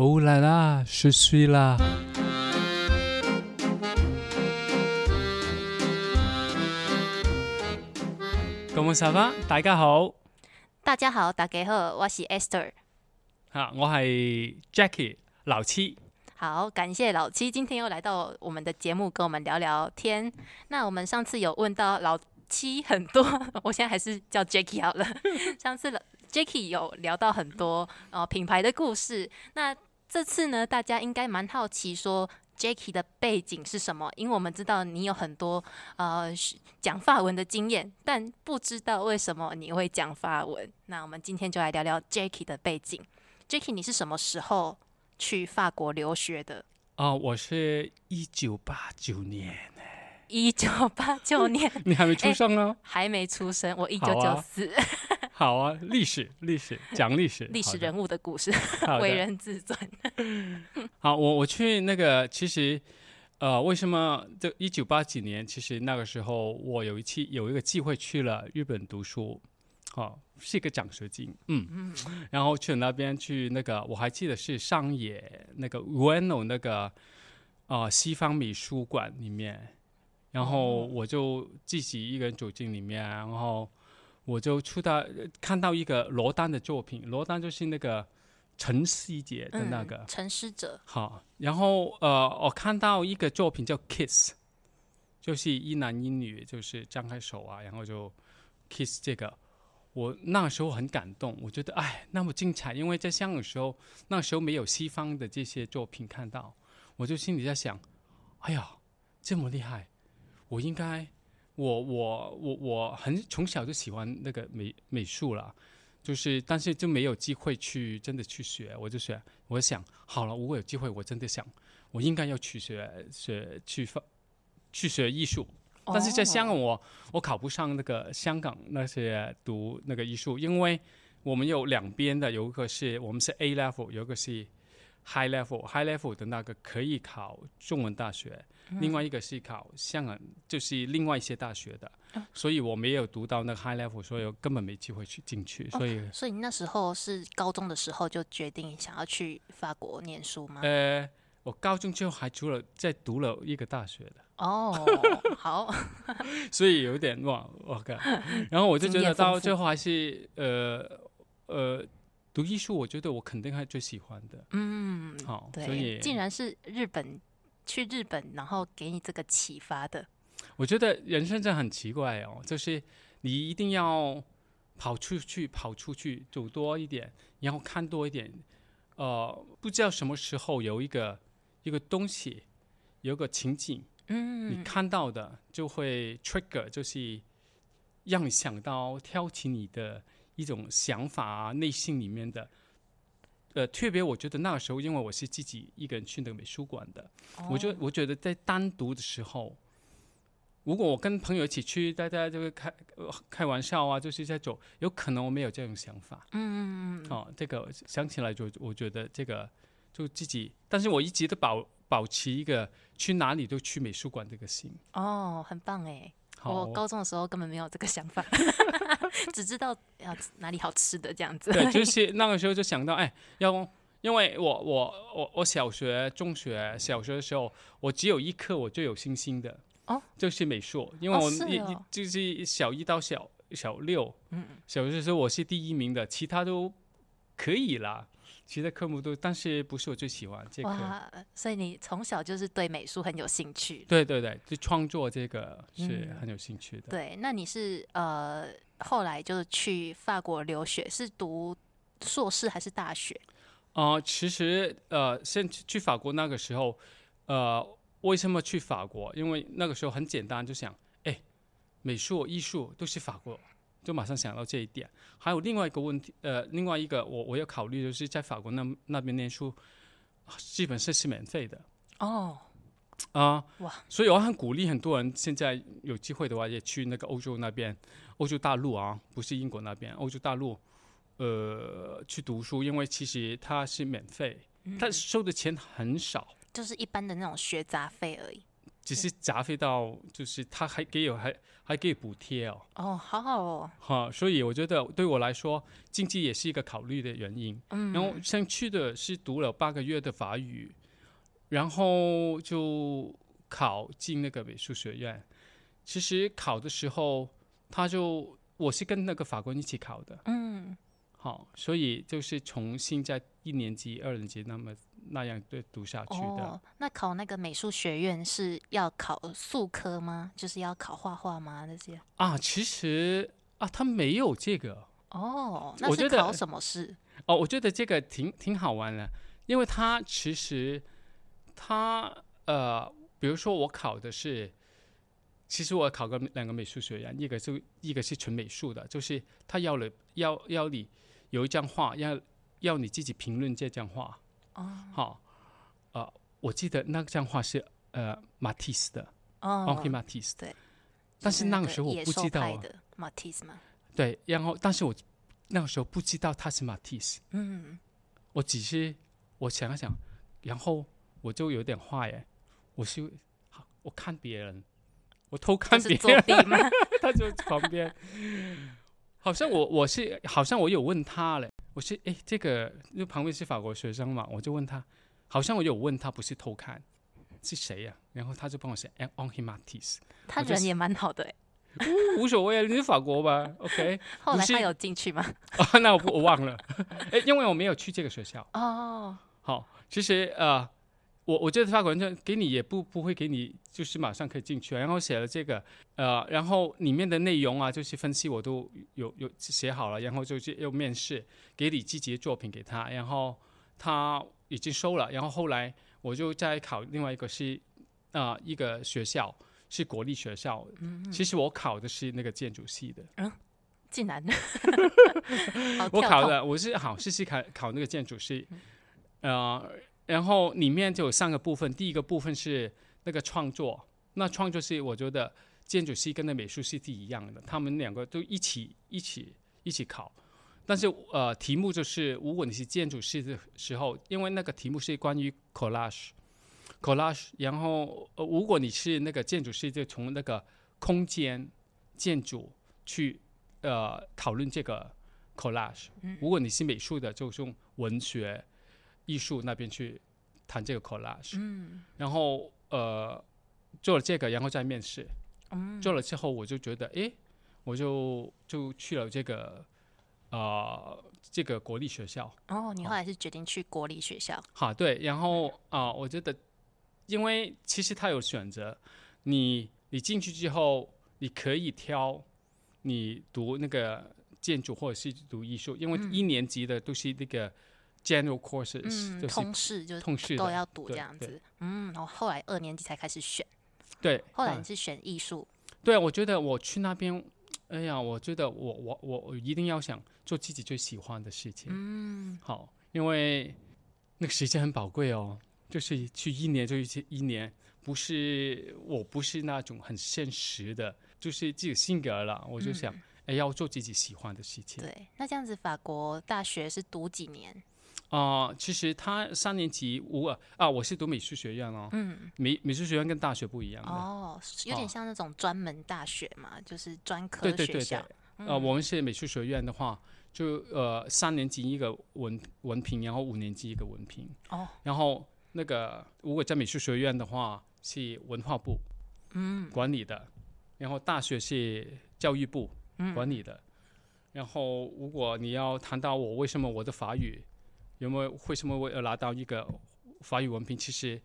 Oh là là, je suis là. Comment ça va？大家好，大家好，大家好，我是 Esther。啊，我係 Jackie 老七。好，感谢老七今天又来到我们的节目，跟我们聊聊天。那我们上次有问到老七很多，我现在还是叫 Jackie 好了。上次了 Jackie 有聊到很多呃品牌的故事，那这次呢，大家应该蛮好奇说 Jackie 的背景是什么？因为我们知道你有很多呃讲法文的经验，但不知道为什么你会讲法文。那我们今天就来聊聊 Jackie 的背景。Jackie，你是什么时候去法国留学的？哦、我是一九八九年，一九八九年 你还没出生啊？还没出生，我一九九四，好啊，历史，历史，讲历史，历史人物的故事，为人自尊。好，我我去那个，其实，呃，为什么这一九八几年？其实那个时候我有一期有一个机会去了日本读书，好、是一个奖学金，嗯，然后去那边去那个，我还记得是上野那个 Ueno 那个呃西方美术馆里面，然后我就自己一个人走进里面，然后我就出到看到一个罗丹的作品，罗丹就是那个陈希杰的那个。嗯，陈师者，好，然后呃，我看到一个作品叫《Kiss》，就是一男一女，就是张开手啊，然后就 kiss 这个。我那个时候很感动，我觉得哎，那么精彩，因为在香港的时候，那时候没有西方的这些作品看到，我就心里在想，哎呀，这么厉害，我应该，我我我我很从小就喜欢那个美美术了，就是但是就没有机会去真的去学，我就学，我想好了，如果有机会，我真的想，我应该要去学学去发去学艺术。但是在香港我，我考不上那个香港那些读那个艺术，因为我们有两边的，有一个是我们是 A level，有一个是 High level，High level 的那个可以考中文大学，另外一个是考香港，就是另外一些大学的，所以我没有读到那个 High level，所以我根本没机会去进去，所以。所以那时候是高中的时候就决定想要去法国念书吗？呃，我高中之后还除了，在读了一个大学的，哦，好，所以有点哇，我靠！然后我就觉得到最后还是呃呃，读艺术，我觉得我肯定还最喜欢的。嗯，好，所，以竟然是日本去日本，然后给你这个启发的。我觉得人生真的很奇怪哦，就是你一定要跑出去，跑出去，走多一点，然后看多一点。呃，不知道什么时候有一个一个东西，有一个情景，嗯，你看到的就会 trigger，就是让你想到挑起你的一种想法啊，内心里面的。呃，特别我觉得那个时候，因为我是自己一个人去那个美术馆的，我就我觉得在单独的时候，如果我跟朋友一起去，大家就会开、呃开玩笑啊，就是在走，有可能我没有这种想法。嗯嗯嗯，哦，这个想起来就我觉得这个就自己，但是我一直都保保持一个去哪里都去美术馆这个心。哦，很棒哎。好，我高中的时候根本没有这个想法，只知道要哪里好吃的这样子。对，就是 那个时候就想到，哎，要因为我我我我小学、中学、小学的时候，我只有一科我最有信心的，哦，就是美术，因为哦我一、一是哦。就是小一到小小六，嗯，小学的时候我是第一名的，其他都可以啦，其他科目都，但是不是我最喜欢这科。哇，所以你从小就是对美术很有兴趣。对对对，就创作这个是嗯很有兴趣的。对，那你是呃后来就是去法国留学，是读硕士还是大学？呃，其实呃，先去去法国那个时候，呃，为什么去法国？因为那个时候很简单，就想，哎，美术、艺术都是法国，就马上想到这一点。还有另外一个问题，呃，另外一个我我要考虑就是在法国那那边念书，基本上是免费的哦，啊。哇，所以我很鼓励很多人现在有机会的话，也去那个欧洲那边，欧洲大陆啊，不是英国那边，欧洲大陆，呃，去读书，因为其实它是免费，它收的钱很少，就是一般的那种学杂费而已。只是杂费到就是他还给有还还给补贴哦，哦，好好哦，哈，所以我觉得对我来说，经济也是一个考虑的原因。嗯，然后先去的是读了八个月的法语，然后就考进那个美术学院。其实考的时候，他就我是跟那个法官一起考的，嗯，好，所以就是重新在一年级、二年级那么那样对读下去的。哦，那考那个美术学院是要考数科吗？就是要考画画吗？那些？啊，其实啊，他没有这个哦，那是考什么事？哦，我觉得这个挺挺好玩的，因为他其实他呃，比如说我考的是，其实我考过两个美术学院，一个是一个是纯美术的，就是他要了要要你有一张画，要要你自己评论这张画。哦。好，呃，我记得那张画是呃马蒂斯的哦。N k 马蒂斯，对。但是那个时候我不知道啊，马蒂斯吗？对，然后但是我那个时候不知道他是马蒂斯，嗯，我只是我想了想，然后我就有点坏耶，我是好我看别人，我偷看别人，他 就旁边，好像我我是好像我有问他嘞，我是诶，这个因为旁边是法国学生嘛，我就问他，好像我有问他不是偷看是谁呀、然后他就帮我写 on him 是他人也蛮好的欸。无所谓啊，你是法国吧？OK，后来他有进去吗？哦，那我我忘了，哎，因为我没有去这个学校。哦，好，其实呃，我我觉得法国人给你也不不会给你就是马上可以进去啊，然后写了这个呃，然后里面的内容啊，就是分析我都有有写好了，然后就是又面试，给你自己的作品给他，然后他已经收了，然后后来我就再考另外一个是啊、呃一个学校是国立学校，其实我考的是那个建筑系的，嗯竟然，好我考的我是好试试考考那个建筑系，呃，然后里面就有三个部分，第一个部分是那个创作，那创作是我觉得建筑系跟那美术系是一样的，他们两个都一起一起一起考，但是呃题目就是如果你是建筑系的时候，因为那个题目是关于 collage。collage，然后呃，如果你是那个建筑师，就从那个空间建筑去呃讨论这个 collage。如果你是美术的，就用文学艺术那边去谈这个 collage。嗯然后呃做了这个，然后再面试。嗯，做了之后，我就觉得，诶，我就就去了这个呃这个国立学校。哦，你后来是决定去国立学校，好，对，然后啊、我觉得，因为其实他有选择，你你进去之后，你可以挑你读那个建筑或者是读艺术，因为一年级的都是那个 general courses，、嗯，就是通识就是通识都要读这样子，嗯，然后后来二年级才开始选，对，嗯后来你是选艺术，对，我觉得我去那边，哎呀，我觉得我我我我一定要想做自己最喜欢的事情。嗯，好，因为那个时间很宝贵哦，就是去一年就去一年，不是我不是那种很现实的，就是自己性格了，我就想，哎、要做自己喜欢的事情。嗯对，那这样子法国大学是读几年？啊、其实他三年级我啊，我是读美术学院哦，嗯，美美术学院跟大学不一样的。哦，有点哦像那种专门大学嘛，就是专科对对对学校对，，呃，我们是美术学院的话，就呃三年级一个文文凭，然后五年级一个文凭。哦，然后那个如果在美术学院的话是文化部嗯管理的，然后大学是教育部嗯管理的。然后如果你要谈到我为什么我的法语有没有为什么我要拿到一个法语文凭，其实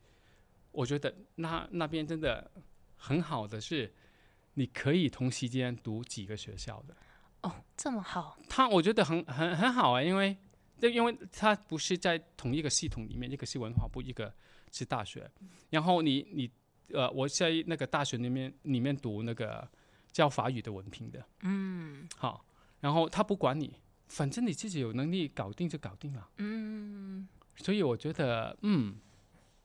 我觉得那那边真的很好的是，你可以同时间读几个学校的。哦，这么好，他我觉得很很很好啊，因为这因为他不是在同一个系统里面，一个是文化部，一个是大学。然后你你呃，我在那个大学里面里面读那个教法语的文凭的，嗯好，然后他不管你，反正你自己有能力搞定就搞定了。嗯，所以我觉得，嗯，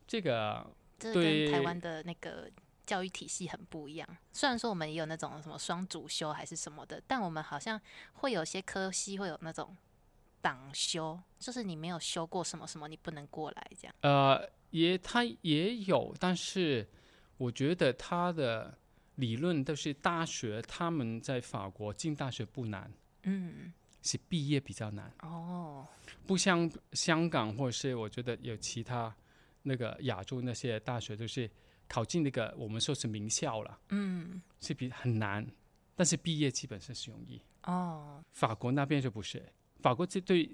这个这跟台湾的那个教育体系很不一样。虽然说我们也有那种什么双主修还是什么的，但我们好像会有些科系会有那种党修，就是你没有修过什么什么，你不能过来这样。呃，也他也有，但是我觉得他的理论都是大学，他们在法国进大学不难，嗯，是毕业比较难，哦，不像香港或者是我觉得有其他那个亚洲那些大学就是考进那个我们说是名校了，嗯，是比很难，但是毕业基本上是容易。哦，法国那边就不是，法国这对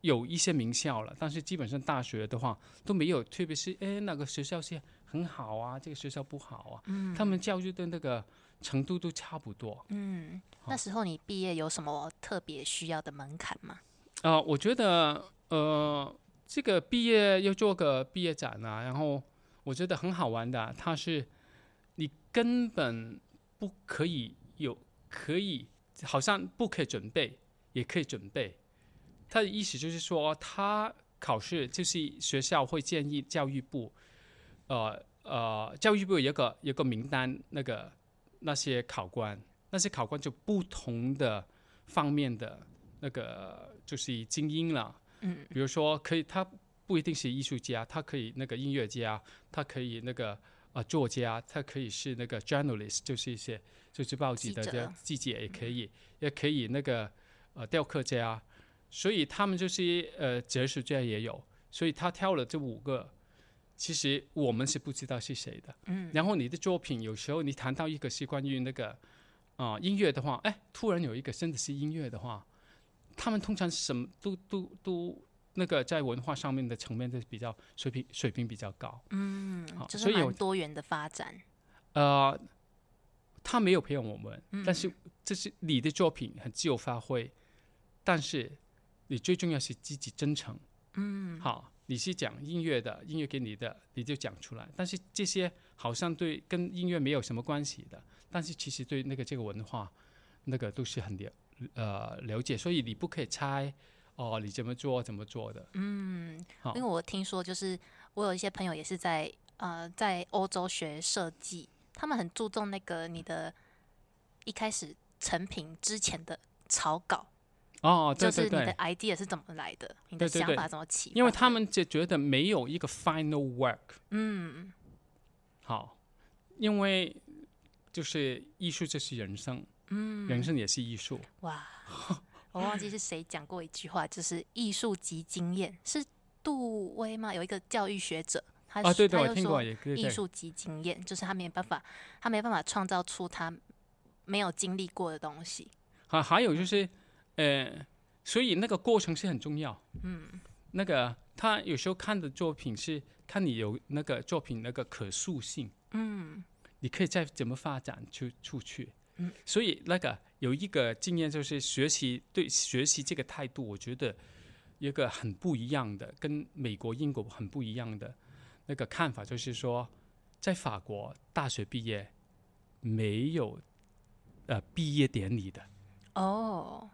有一些名校了，但是基本上大学的话都没有，特别是哎那个学校是很好啊，这个学校不好啊，嗯，他们教育的那个程度都差不多。嗯，那时候你毕业有什么特别需要的门槛吗？啊、我觉得呃，这个毕业要做个毕业展啊，然后我觉得很好玩的，它是你根本不可以有可以，好像不可以准备，也可以准备。他的意思就是说，他考试就是学校会建议教育部，呃呃，教育部有一个有个名单，那个那些考官，那些考官就不同的方面的那个就是精英了。嗯，比如说可以，他不一定是艺术家，他可以那个音乐家，他可以那个呃作家，他可以是那个 journalist，就是一些就是报纸的记者这记者也可以，也可以那个呃雕刻家，所以他们就是呃哲学家也有，所以他挑了这五个。其实我们是不知道是谁的，嗯，然后你的作品有时候你谈到一个是关于那个啊、音乐的话，哎，突然有一个真的是音乐的话，他们通常什么都都都那个在文化上面的层面都比较水平水平比较高，嗯好，就是蛮所以有多元的发展。呃，他没有培养我们，嗯。但是这是你的作品很自由发挥，但是你最重要是积极真诚，嗯，好，你是讲音乐的，音乐给你的，你就讲出来。但是这些好像对跟音乐没有什么关系的，但是其实对那个这个文化，那个都是很了呃了解，所以你不可以猜哦，你怎么做怎么做的。嗯，好因为我听说，就是我有一些朋友也是在呃在欧洲学设计，他们很注重那个你的一开始成品之前的草稿，哦，对就是你的，idea 是怎么来的，你的想法怎么起因为他们就觉得没有一个 final work。嗯好，因为就是艺术就是人生，嗯人生也是艺术。哇，我忘记是谁讲过一句话，就是艺术及经验，是杜威吗？有一个教育学者，他啊，对对，他又说我听过，也对对。艺术及经验，就是他没办法，他没办法创造出他没有经历过的东西。啊还有就是，呃，所以那个过程是很重要。嗯那个他有时候看的作品是看你有那个作品那个可塑性，嗯你可以再怎么发展出出去。嗯，所以那个有一个经验就是学习对学习这个态度，我觉得一个很不一样的，跟美国、英国很不一样的那个看法，就是说，在法国大学毕业没有呃毕业典礼的，哦，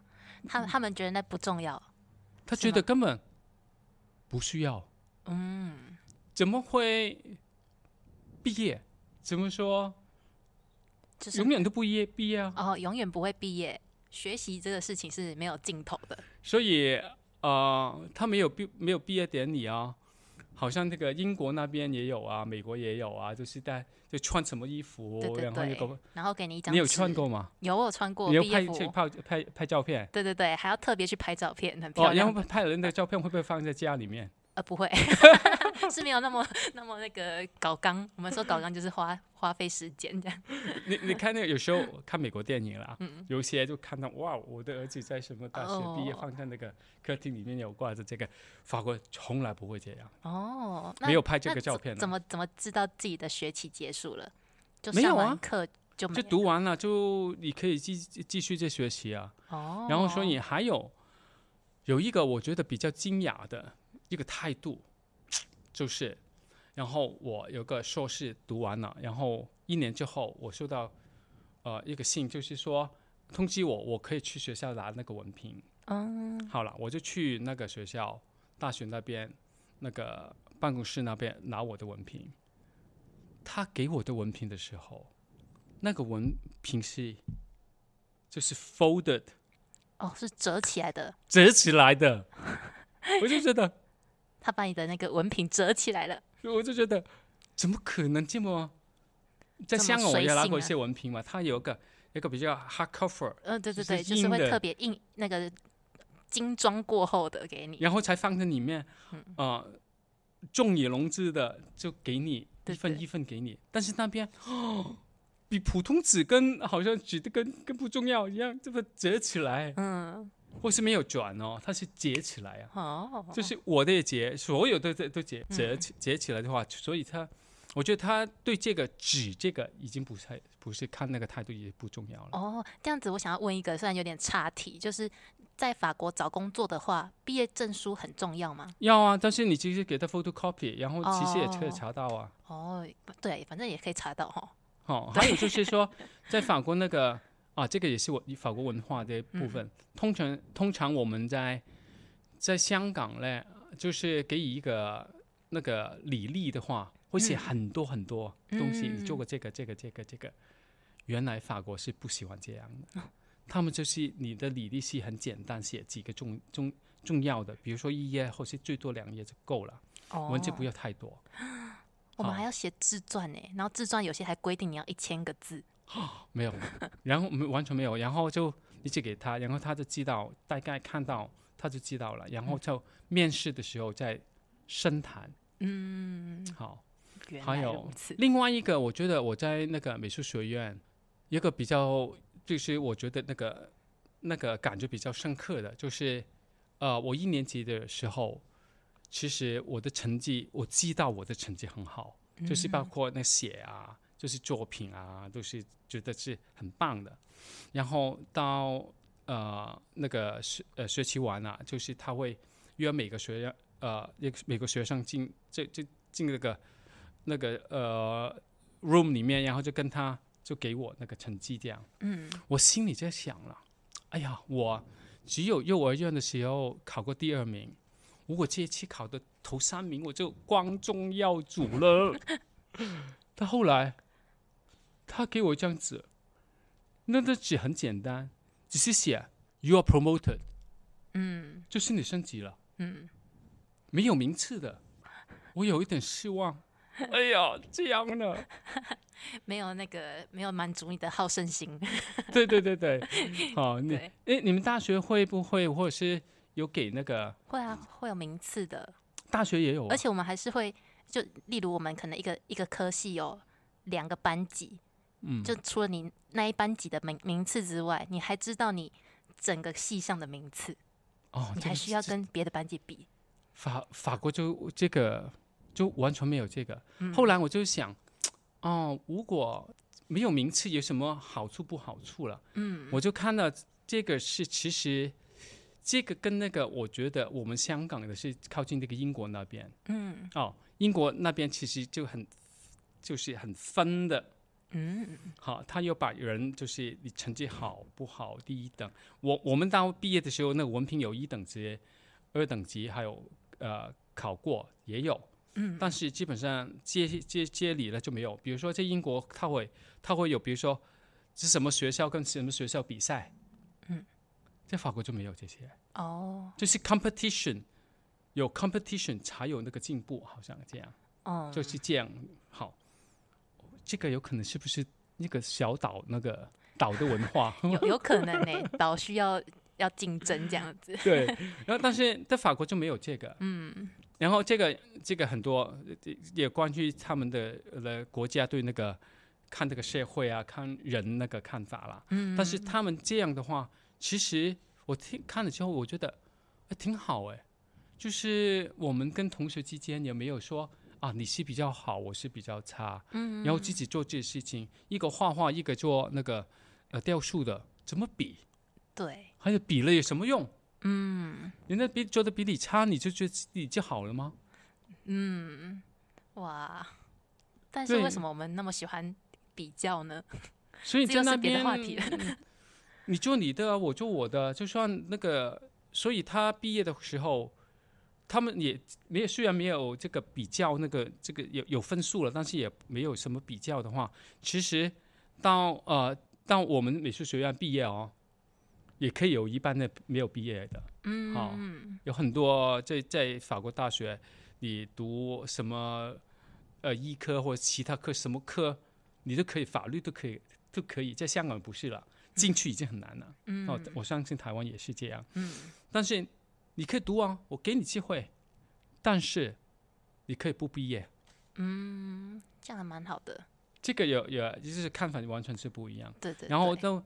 他他们觉得那不重要。他觉得根本不需要。嗯怎么会毕业？怎么说？就是永远都不业毕业啊！哦，永远不会毕业。学习这个事情是没有尽头的。所以呃，他没有毕没有毕业典礼啊，好像那个英国那边也有啊，美国也有啊，就是在就穿什么衣服，对对然后那个，然后给你一张你有穿过吗？有，我有穿过你要。拍去拍拍拍照片对对对，还要特别去拍照片，很漂哦，然。后拍人的照片会不会放在家里面？呃，不会，是没有那么那么那个搞纲。我们说搞纲就是花花费时间这样。你你看那个有时候看美国电影啦，嗯有些就看到哇，我的儿子在什么大学毕业，哦放在那个客厅里面有挂着这个，法国从来不会这样，哦，那没有拍这个照片啊怎么怎么知道自己的学期结束了？就上完课就没就读完了就你可以继继续再学习啊。哦，然后所以还有有一个我觉得比较惊讶的一个态度，就是，然后我有个硕士读完了，然后一年之后我收到呃一个信，就是说通知我我可以去学校拿那个文凭。嗯好了，我就去那个学校大学那边那个办公室那边拿我的文凭。他给我的文凭的时候，那个文凭是就是 folded 哦是折起来的，折起来的，我就觉得，他把你的那个文凭折起来了。我就觉得，怎么可能这么在香港我也拿过一些文凭嘛，他有一个一个比较 hard cover，嗯，对对就是对，就是会特别硬那个精装过后的给你。然后才放在里面，嗯。呃，重以笼之的就给你一份一份给你，但是那边哦，比普通纸跟好像纸的跟跟不重要一样，这么折起来，嗯，或是没有转哦，它是结起来啊，哦，就是我的也结，所有的都都结折嗯起结起来的话，所以他。我觉得他对这个纸这个已经不太不是看那个态度也不重要了。哦，这样子，我想要问一个，虽然有点岔题，就是在法国找工作的话，毕业证书很重要吗？要啊，但是你其实给他 photocopy，然后其实也可以哦查到啊。哦，对，反正也可以查到哈。哦，还有就是说，在法国那个啊，这个也是我法国文化的一部分。嗯通常通常我们在在香港呢，就是给予一个那个履历的话，会写嗯很多很多东西，你做嗯过这个这个这个这个。原来法国是不喜欢这样哦的，他们就是你的履历是很简单，写几个重重重要的，比如说一页或是最多两页就够了，哦，文字不要太多。我们还要写自传呢，然后自传有些还规定你要一千个字。没有，然后没完全没有，然后就一直给他，然后他就知道大概看到他就知道了，然后就面试的时候再深谈。嗯，好，还有。另外一个，我觉得我在那个美术学院，一个比较就是我觉得那个那个感觉比较深刻的，就是呃，我一年级的时候，其实我的成绩我知道我的成绩很好，就是包括那写啊，就是作品啊，都是觉得是很棒的。然后到呃那个学呃学期完了、就是他会约每个学院呃每个学生进这这进那个那个呃 room 里面，然后就跟他就给我那个成绩这样。嗯，我心里在想了，哎呀，我只有幼儿园的时候考过第二名，如果这一期考的头三名，我就光宗耀祖了。但后来，他给我一张纸，那那纸很简单，只是写 “You are promoted”，嗯。就是你升级了，嗯，没有名次的。我有一点失望。哎呀，这样呢？没有那个没有满足你的好胜心。对对对对，好，你对，哎，你们大学会不会，或者是有给那个会啊，会有名次的，大学也有、啊，而且我们还是会，就例如我们可能一个一个科系有两个班级，嗯，就除了你那一班级的名名次之外，你还知道你整个系上的名次，哦，你还需要跟别的班级比。法法国就这个就完全没有这个。嗯后来我就想，哦，如果没有名次有什么好处不好处了？嗯，我就看到这个是其实这个跟那个我觉得我们香港的是靠近那个英国那边嗯哦，英国那边其实就很就是很分的。嗯好，他又把人就是你成绩好不好，第一等。我我们到毕业的时候，那个文凭有一等级、二等级，还有呃考过也有，嗯，但是基本上接接接理了就没有。比如说在英国，他会他会有，比如说是什么学校跟什么学校比赛，嗯，在法国就没有这些，哦就是 competition，有 competition 才有那个进步，好像这样。哦，就是这样。好，这个有可能是不是那个小岛那个岛的文化？有有可能呢，岛需要要竞争这样子。对，然后但是在法国就没有这个。嗯然后这个这个很多呃也关于他们的呃国家对那个看这个社会啊，看人那个看法啦。嗯，但是他们这样的话，其实我听看了之后，我觉得、呃挺好哎，就是我们跟同学之间也没有说啊你是比较好，我是比较差，嗯，然后自己做这些事情，一个画画，一个做那个呃雕塑的，怎么比？对，还有比了有什么用？嗯人家比做的比你差，你就觉得自己就好了吗？嗯，哇！但是为什么我们那么喜欢比较呢？所以。你做你的啊，我做我的，就算那个，所以他毕业的时候，他们也没有，虽然没有这个比较，那个这个有有分数了，但是也没有什么比较的话，其实到呃到我们美术学院毕业哦，也可以有一半的没有毕业的，嗯，好嗯有很多在在法国大学，你读什么呃医科或者其他科什么科你都可以，法律都可以，都可以。在香港不是了，进去已经很难了。嗯哦，我相信台湾也是这样。嗯但是你可以读啊，我给你机会，但是你可以不毕业。嗯，这样还蛮好的。这个有有就是看法完全是不一样。对对对然后都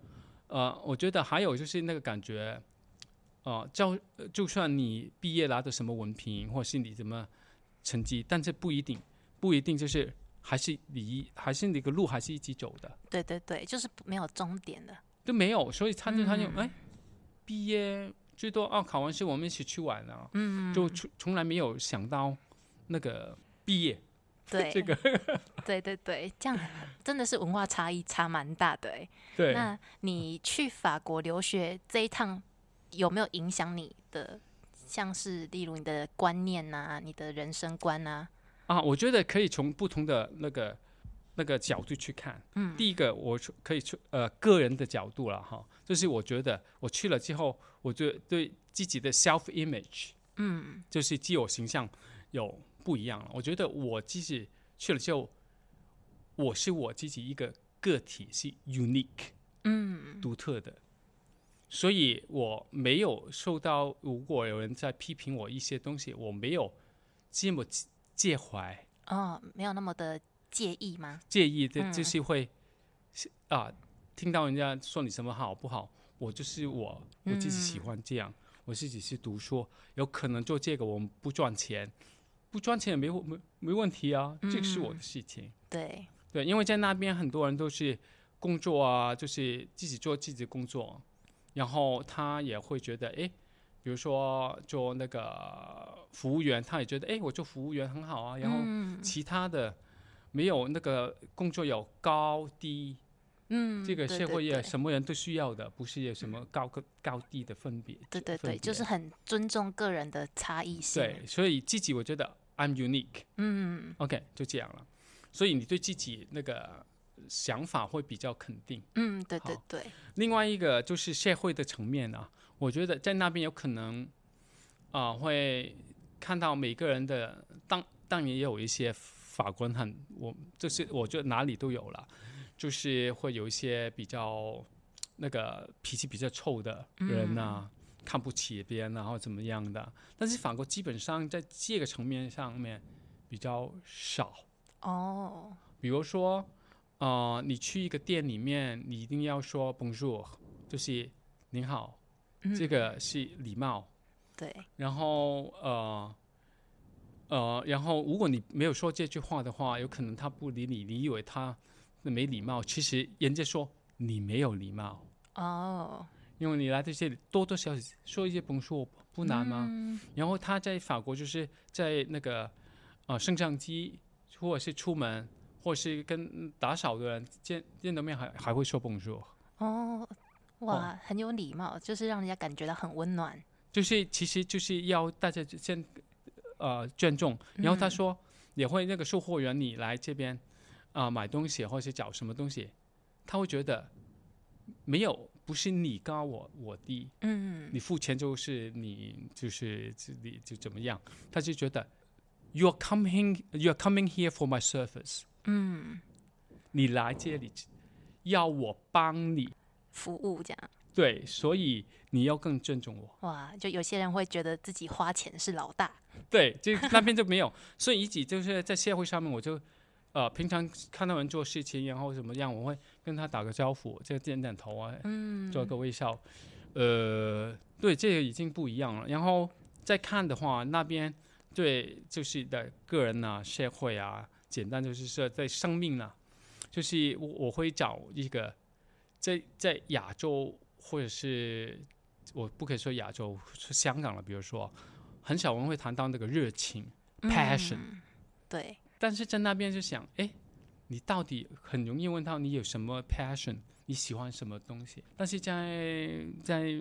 呃，我觉得还有就是那个感觉，呃，教就算你毕业拿的什么文凭，或是你怎么成绩，但这不一定，不一定就是还是你还是那个路还是一起走的，对对对，就是没有终点的。都没有，所以他就他就嗯哎，毕业最多哦，考完试我们一起去玩啊，嗯，就从从来没有想到那个毕业对。这个，对对对，这样真的是文化差异差蛮大的哎。对，那你去法国留学这一趟有没有影响你的？像是例如你的观念呐、你的人生观啊，啊，我觉得可以从不同的那个那个角度去看。嗯。第一个，我说可以从呃个人的角度了哈，就是我觉得我去了之后，我就对自己的 self image，嗯就是自我形象有不一样了。我觉得我自己去了之后，我是我自己一个个体，是 unique 嗯独特的，所以我没有受到，如果有人在批评我一些东西，我没有这么介怀。哦，没有那么的介意吗？介意的，嗯就是会是啊，听到人家说你什么好不好，我就是我，我自己喜嗯欢这样，我自己是读书，有可能做这个我们不赚钱，不赚钱也没没没问题啊，这个是我的嗯事情。对，对，因为在那边很多人都是工作啊，就是自己做自己的工作，然后他也会觉得，哎，比如说做那个服务员，他也觉得，哎，我做服务员很好啊，然后嗯。其他的没有那个工作有高低，嗯，这个社会也什么人都需要的，不是有什么高个高低的分别。对对对，就是很尊重个人的差异性。对，所以自己我觉得 I'm unique。嗯 OK，就这样了。所以你对自己那个想法会比较肯定。嗯，对对对，另外一个就是社会的层面啊，我觉得在那边有可能啊、会看到每个人的，当当然也有一些法官很我就是我觉得哪里都有了，就是会有一些比较那个脾气比较臭的人啊。看不起别人，然后怎么样的？但是法国基本上在这个层面上面比较少。哦，比如说，呃，你去一个店里面，你一定要说 bonjour，就是您好，这嗯个是礼貌。对，然后呃呃，然后如果你没有说这句话的话，有可能他不理你，你以为他没礼貌，其实人家说你没有礼貌，哦，因为你来到这里多多少少说一些 bonjour 不难吗？嗯然后他在法国就是在那个呃升降机，或者是出门，或者是跟打扫的人见见到面还还会说 bonjour，哦，哇，很有礼貌，就是让人家感觉到很温暖。就是其实就是要大家先呃尊重。然后他嗯说也会那个售货员你来这边啊、买东西或者是找什么东西，他会觉得没有不是你高我我低，嗯你付钱就是你就是这里就怎么样，他就觉得 you are coming you are coming here for my service，嗯，你来这里要我帮你，服务这样。对，所以你要更尊重我。哇，就有些人会觉得自己花钱是老大。对，就那边就没有，所以一直就是在社会上面，我就呃平常看到人做事情，然后怎么样，我会跟他打个招呼，就点点头啊，嗯，做个微笑。呃，对，这个已经不一样了。然后再看的话，那边对就是的个人啊、社会啊，简单就是说在生命啊，就是我我会找一个在在亚洲或者是我不可以说亚洲，说香港了，比如说很少人会谈到那个热情，passion 嗯对，但是在那边就想，哎，你到底很容易问到你有什么 passion，你喜欢什么东西？但是在在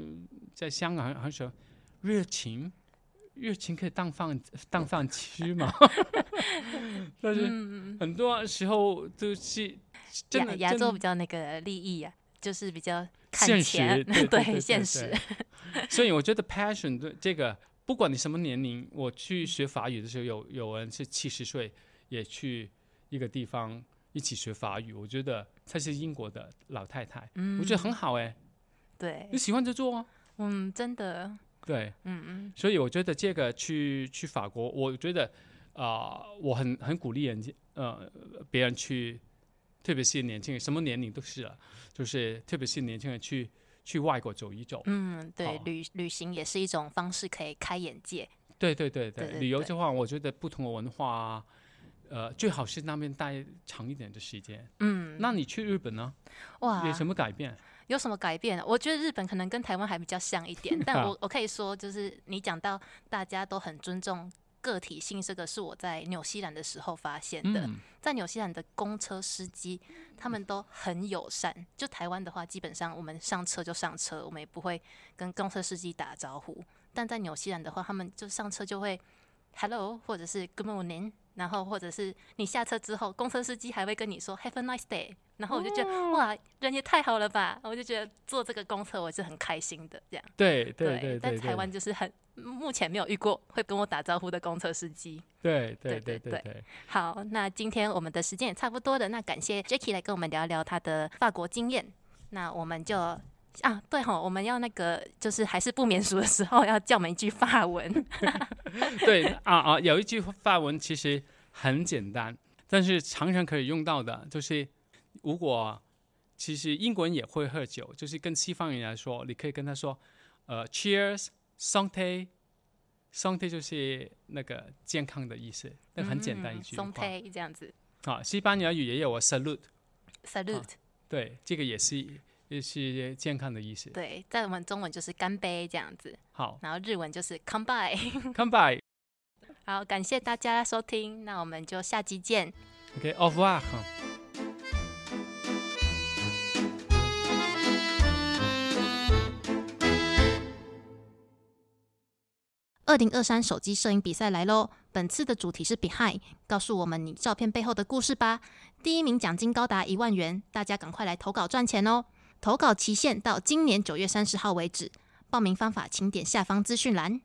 在香港很很少热情，热情可以当饭当饭吃嘛？但是嗯，很多时候都是真的亚洲比较那个利益啊，就是比较看现钱，实，对对对 现实。所以我觉得 passion 对这个，不管你什么年龄，我去学法语的时候，有有人是七十岁也去一个地方，一起学法语。我觉得她是英国的老太太，嗯，我觉得很好哎、对你，喜欢就做啊。嗯，真的，对，嗯嗯所以我觉得这个去去法国，我觉得啊、我很很鼓励人家呃别人去，特别是年轻人，什么年龄都是了，就是特别是年轻人去去外国走一走。嗯，对好，旅旅行也是一种方式，可以开眼界。对对对对，对对对旅游的话，我觉得不同的文化啊，呃，最好是那边待长一点的时间。嗯，那你去日本呢？哇有，什么改变？有什么改变？我觉得日本可能跟台湾还比较像一点，但我我可以说，就是你讲到大家都很尊重个体性，这个是我在纽西兰的时候发现的。嗯，在纽西兰的公车司机，他们都很友善。就台湾的话，基本上我们上车就上车，我们也不会跟公车司机打招呼。但在纽西兰的话，他们就上车就会 hello 或者是 good morning，然后或者是你下车之后，公车司机还会跟你说 have a nice day。然后我就觉得、哇，人也太好了吧！我就觉得坐这个公车我是很开心的，这样。对对对但台湾就是很目前没有遇过会跟我打招呼的公车司机。对对对对对对对，好，那今天我们的时间也差不多了，那感谢 Jacky 来跟我们聊聊他的法国经验。那我们就啊，对吼，我们要那个就是还是不免俗的时候要叫我们一句法文。对啊啊，有一句法文其实很简单，但是常常可以用到的，就是如果其实英国人也会喝酒，就是跟西方人来说，你可以跟他说，呃，Cheers，Santé，Santé 就是那个健康的意思，那很简单一句话。松胚这样子啊，西班牙语也有啊，Salute，，salute，、对，这个也是也是健康的意思。对，在我们中文就是干杯这样子，好然后日文就是 come by。Come by。好，感谢大家收听，那我们就下集见。OK，au、revoir。二零二三手机摄影比赛来喽！本次的主题是 Behind，告诉我们你照片背后的故事吧。第一名奖金高达一万元，大家赶快来投稿赚钱哦！投稿期限到今年九月三十号为止，报名方法请点下方资讯栏。